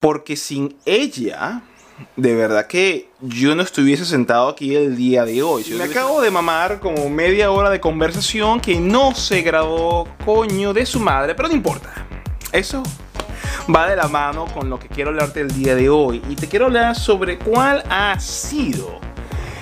Porque sin ella, de verdad que yo no estuviese sentado aquí el día de hoy. me acabo de mamar como media hora de conversación que no se grabó coño de su madre, pero no importa. Eso va de la mano con lo que quiero hablarte el día de hoy. Y te quiero hablar sobre cuál ha sido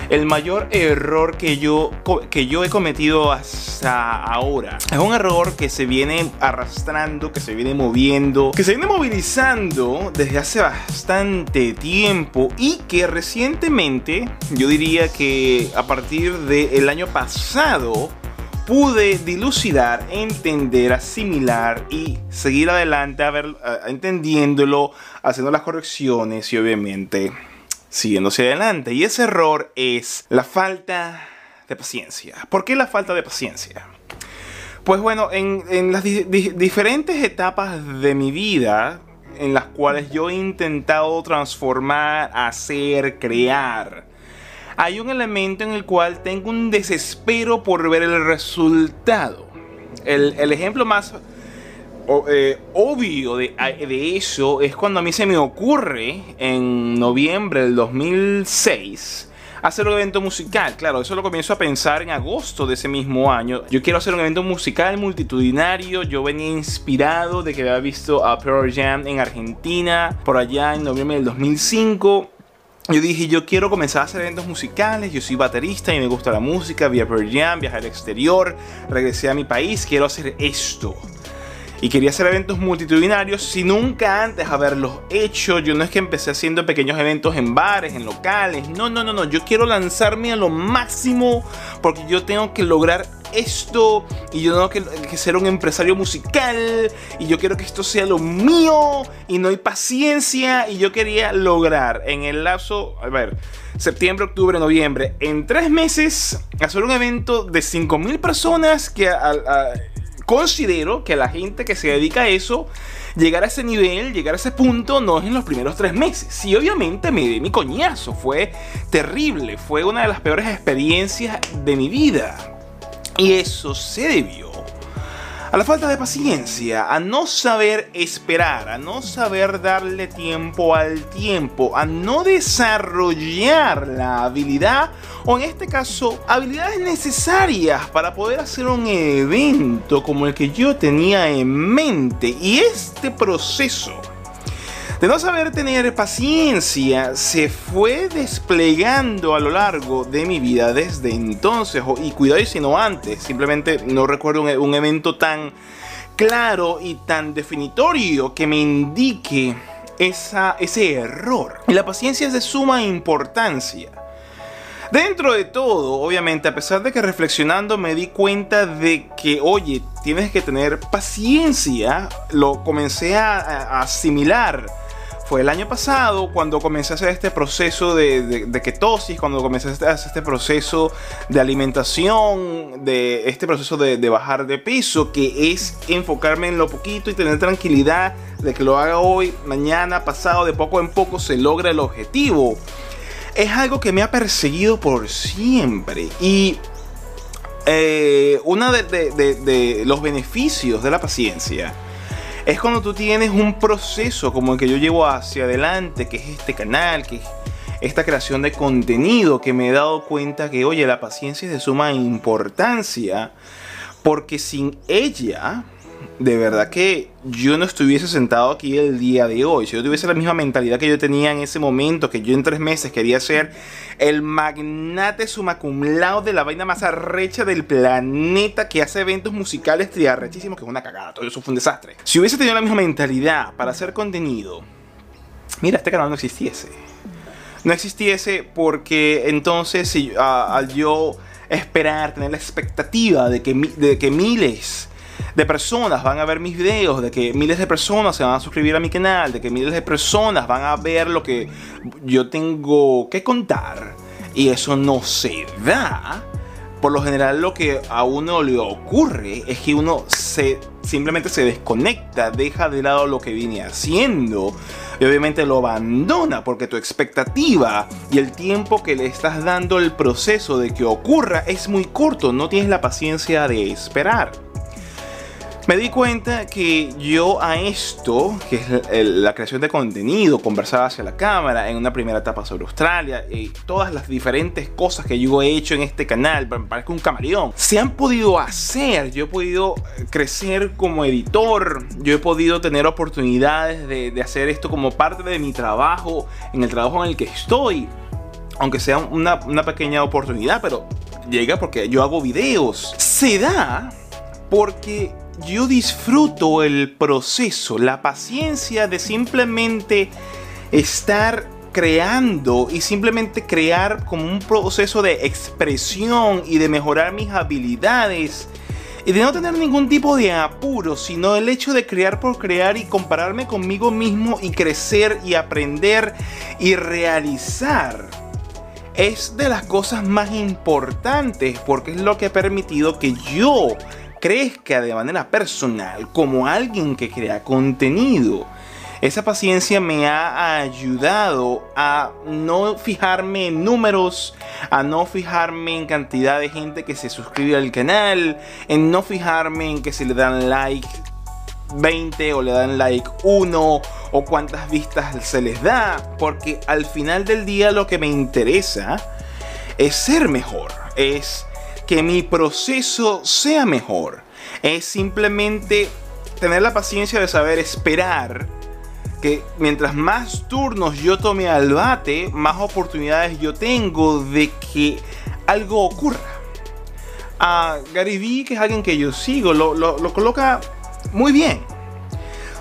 el mayor error que yo, que yo he cometido hasta ahora. Es un error que se viene arrastrando, que se viene moviendo, que se viene movilizando desde hace bastante tiempo y que recientemente, yo diría que a partir del año pasado, pude dilucidar, entender, asimilar y seguir adelante a ver, entendiéndolo, haciendo las correcciones y obviamente siguiendo hacia adelante. Y ese error es la falta de paciencia. ¿Por qué la falta de paciencia? Pues bueno, en, las diferentes etapas de mi vida, en las cuales yo he intentado transformar, hacer, crear, hay un elemento en el cual tengo un desespero por ver el resultado. El, el ejemplo más eh, obvio de, eso es cuando a mí se me ocurre en noviembre del 2006 hacer un evento musical. Claro, eso lo comienzo a pensar en agosto de ese mismo año. Yo quiero hacer un evento musical multitudinario. Yo venía inspirado de que había visto a Pearl Jam en Argentina por allá en noviembre del 2005. Yo dije, yo quiero comenzar a hacer eventos musicales, yo soy baterista y me gusta la música, vi a Pearl Jam, viajé al exterior, regresé a mi país, quiero hacer esto y quería hacer eventos multitudinarios sin nunca antes haberlos hecho. Yo no es que empecé haciendo pequeños eventos en bares, en locales. No, no, no, no. Yo quiero lanzarme a lo máximo porque yo tengo que lograr esto y yo tengo que, que, ser un empresario musical y yo quiero que esto sea lo mío y no hay paciencia y yo quería lograr en el lapso, a ver, septiembre, octubre, noviembre, en tres meses hacer un evento de 5.000 personas que a, considero que la gente que se dedica a eso, llegar a ese nivel, llegar a ese punto, no es en los primeros tres meses. Sí, obviamente me di mi coñazo, fue terrible, fue una de las peores experiencias de mi vida. Y eso se debió a la falta de paciencia, a no saber esperar, a no saber darle tiempo al tiempo, a no desarrollar la habilidad o en este caso habilidades necesarias para poder hacer un evento como el que yo tenía en mente. Y este proceso de no saber tener paciencia se fue desplegando a lo largo de mi vida desde entonces, y cuidado y si no antes, simplemente no recuerdo un, evento tan claro y tan definitorio que me indique esa, ese error. Y la paciencia es de suma importancia. Dentro de todo, obviamente, a pesar de que reflexionando me di cuenta de que, oye, tienes que tener paciencia, lo comencé a asimilar fue el año pasado cuando comencé a hacer este proceso de, ketosis, cuando comencé a hacer este proceso de alimentación, de este proceso de, bajar de peso, que es enfocarme en lo poquito y tener tranquilidad de que lo haga hoy, mañana, pasado, de poco en poco se logra el objetivo. Es algo que me ha perseguido por siempre y eh, uno de los beneficios de la paciencia es cuando tú tienes un proceso como el que yo llevo hacia adelante, que es este canal, que es esta creación de contenido, que me he dado cuenta que, oye, la paciencia es de suma importancia, porque sin ella de verdad que yo no estuviese sentado aquí el día de hoy. Si yo tuviese la misma mentalidad que yo tenía en ese momento, que yo en tres meses quería ser el magnate sumacumlado de la vaina más arrecha del planeta que hace eventos musicales triarrechísimos, que es una cagada, todo eso fue un desastre. Si hubiese tenido la misma mentalidad para hacer contenido, mira, este canal no existiese. No existiese porque entonces si, al yo esperar, tener la expectativa de que, de que miles de personas van a ver mis videos, de que miles de personas se van a suscribir a mi canal, de que miles de personas van a ver lo que yo tengo que contar. Y eso no se da. Por lo general lo que a uno le ocurre es que uno se simplemente se desconecta, deja de lado lo que viene haciendo y obviamente lo abandona porque tu expectativa y el tiempo que le estás dando el proceso de que ocurra es muy corto, no tienes la paciencia de esperar. Me di cuenta que yo a esto, que es la creación de contenido, conversar hacia la cámara, en una primera etapa sobre Australia, y todas las diferentes cosas que yo he hecho en este canal, me parece un camaleón, se han podido hacer. Yo he podido crecer como editor, yo he podido tener oportunidades de, de hacer esto como parte de mi trabajo, en el trabajo en el que estoy aunque sea una, una, pequeña oportunidad, pero llega porque yo hago videos. Se da porque yo disfruto el proceso, la paciencia de simplemente estar creando y simplemente crear como un proceso de expresión y de mejorar mis habilidades y de no tener ningún tipo de apuro, sino el hecho de crear por crear y compararme conmigo mismo y crecer y aprender y realizar es de las cosas más importantes porque es lo que ha permitido que yo crezca de manera personal como alguien que crea contenido. Esa paciencia me ha ayudado a no fijarme en números, a no fijarme en cantidad de gente que se suscribe al canal, en no fijarme en que se le dan like 20 o le dan like 1 o cuántas vistas se les da, porque al final del día lo que me interesa es ser mejor, es que mi proceso sea mejor, es simplemente tener la paciencia de saber esperar que mientras más turnos yo tome al bate, más oportunidades yo tengo de que algo ocurra. Gary Vee, que es alguien que yo sigo, lo, lo coloca muy bien.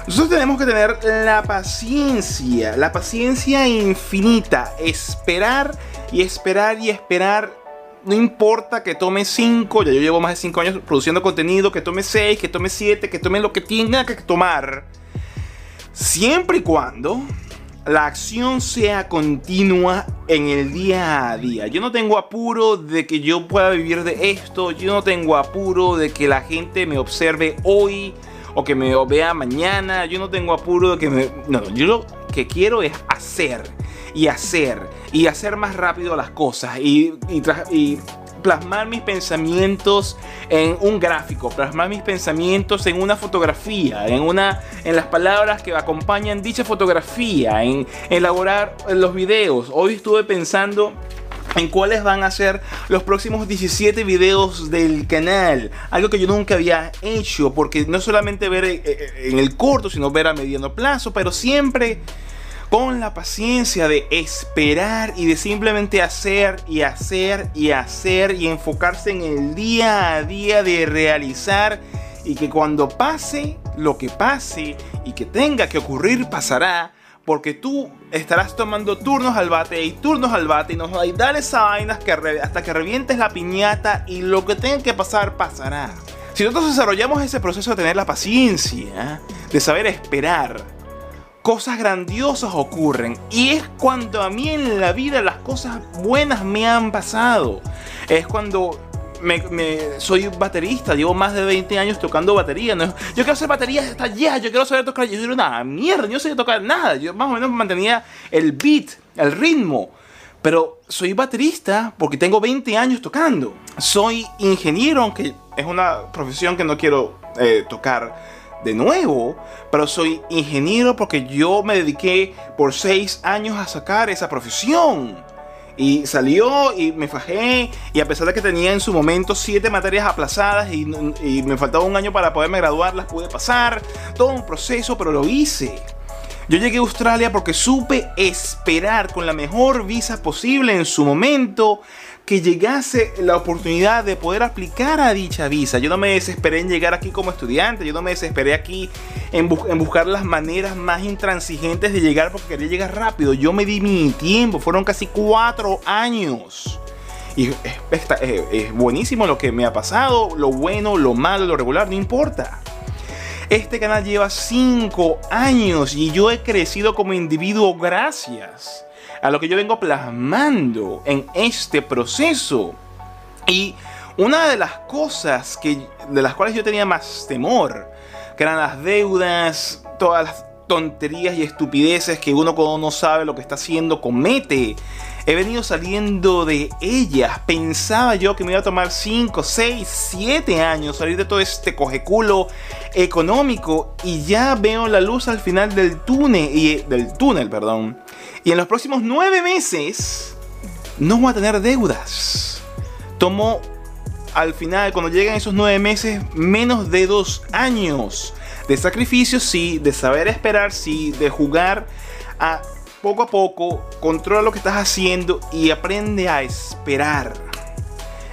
Nosotros tenemos que tener la paciencia, la paciencia infinita, esperar y esperar y esperar. No importa que tome 5, ya yo llevo más de 5 años produciendo contenido, que tome 6, que tome 7, que tome lo que tenga que tomar. Siempre y cuando la acción sea continua en el día a día. Yo no tengo apuro de que yo pueda vivir de esto. Yo no tengo apuro de que la gente me observe hoy o que me vea mañana. Yo no tengo apuro de que me... No, yo lo que quiero es hacer y hacer y hacer más rápido las cosas y, y, plasmar mis pensamientos en un gráfico, plasmar mis pensamientos en una fotografía, en una en las palabras que acompañan dicha fotografía, en elaborar los videos. Hoy estuve pensando en cuáles van a ser los próximos 17 videos del canal. Algo que yo nunca había hecho, porque no solamente ver eh, eh, en el corto, sino ver a mediano plazo, pero siempre con la paciencia de esperar y de simplemente hacer y hacer y hacer y enfocarse en el día a día de realizar y que cuando pase lo que pase y que tenga que ocurrir pasará porque tú estarás tomando turnos al bate y turnos al bate y nos va a dar esa vaina hasta que revientes la piñata y lo que tenga que pasar pasará. Si nosotros desarrollamos ese proceso de tener la paciencia, de saber esperar, cosas grandiosas ocurren. Y es cuando a mí en la vida las cosas buenas me han pasado. Es cuando me, soy baterista, llevo más de 20 años tocando batería. ¿no? Yo quiero hacer batería hasta ya, yo quiero saber tocar. Yo digo, una mierda, yo no sé tocar nada. Yo más o menos mantenía el beat, el ritmo. Pero soy baterista porque tengo 20 años tocando. Soy ingeniero, aunque es una profesión que no quiero eh, tocar de nuevo, pero soy ingeniero porque yo me dediqué por 6 años a sacar esa profesión. Y salió y me fajé. Y a pesar de que tenía en su momento siete materias aplazadas y, me faltaba un año para poderme graduar, las pude pasar. Todo un proceso, pero lo hice. Yo llegué a Australia porque supe esperar con la mejor visa posible en su momento que llegase la oportunidad de poder aplicar a dicha visa. Yo no me desesperé en llegar aquí como estudiante, yo no me desesperé aquí en, buscar las maneras más intransigentes de llegar porque quería llegar rápido. Yo me di mi tiempo, fueron casi cuatro años. Y es, buenísimo lo que me ha pasado, lo bueno, lo malo, lo regular, no importa. Este canal lleva cinco años y yo he crecido como individuo gracias a lo que yo vengo plasmando en este proceso. Y una de las cosas que, de las cuales yo tenía más temor, que eran las deudas, todas las tonterías y estupideces que uno cuando no sabe lo que está haciendo comete. He venido saliendo de ellas. Pensaba yo que me iba a tomar 5, 6, 7 años salir de todo este cojeculo económico y ya veo la luz al final del túnel, y, del túnel, perdón. Y en los próximos 9 meses no voy a tener deudas. Tomo al final, cuando llegan esos 9 meses, menos de 2 años de sacrificio, sí, de saber esperar, sí, de jugar a poco a poco, controla lo que estás haciendo y aprende a esperar.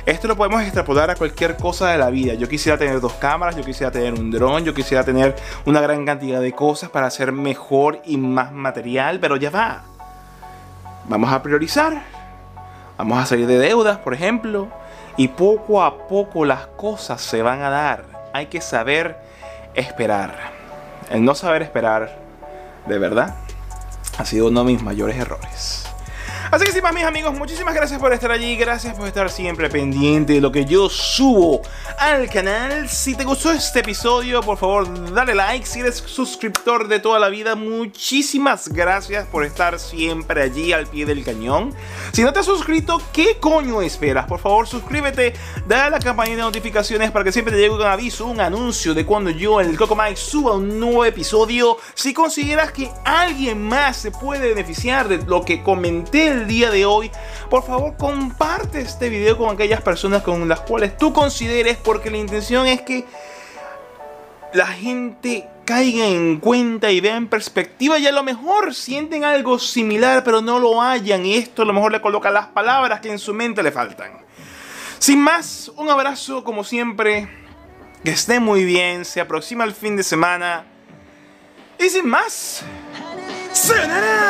Esto lo podemos extrapolar a cualquier cosa de la vida. Yo quisiera tener dos cámaras, yo quisiera tener un dron, yo quisiera tener una gran cantidad de cosas para hacer mejor y más material, pero ya va. Vamos a priorizar. Vamos a salir de deudas, por ejemplo. Y poco a poco las cosas se van a dar. Hay que saber esperar. El no saber esperar, de verdad, ha sido uno de mis mayores errores. Así que sin más mis amigos, muchísimas gracias por estar allí, gracias por estar siempre pendiente de lo que yo subo al canal. Si te gustó este episodio, por favor dale like. Si eres suscriptor de toda la vida, muchísimas gracias por estar siempre allí al pie del cañón. Si no te has suscrito, ¿qué coño esperas? Por favor suscríbete, dale a la campanita de notificaciones para que siempre te llegue un aviso, un anuncio de cuando yo en el Coco Mike suba un nuevo episodio. Si consideras que alguien más se puede beneficiar de lo que comenté el día de hoy, por favor comparte este video con aquellas personas con las cuales tú consideres porque la intención es que la gente caiga en cuenta y vea en perspectiva y a lo mejor sienten algo similar pero no lo hayan y esto a lo mejor le coloca las palabras que en su mente le faltan. Sin más, un abrazo como siempre, que esté muy bien, se aproxima el fin de semana y sin más, ¡Sayonara!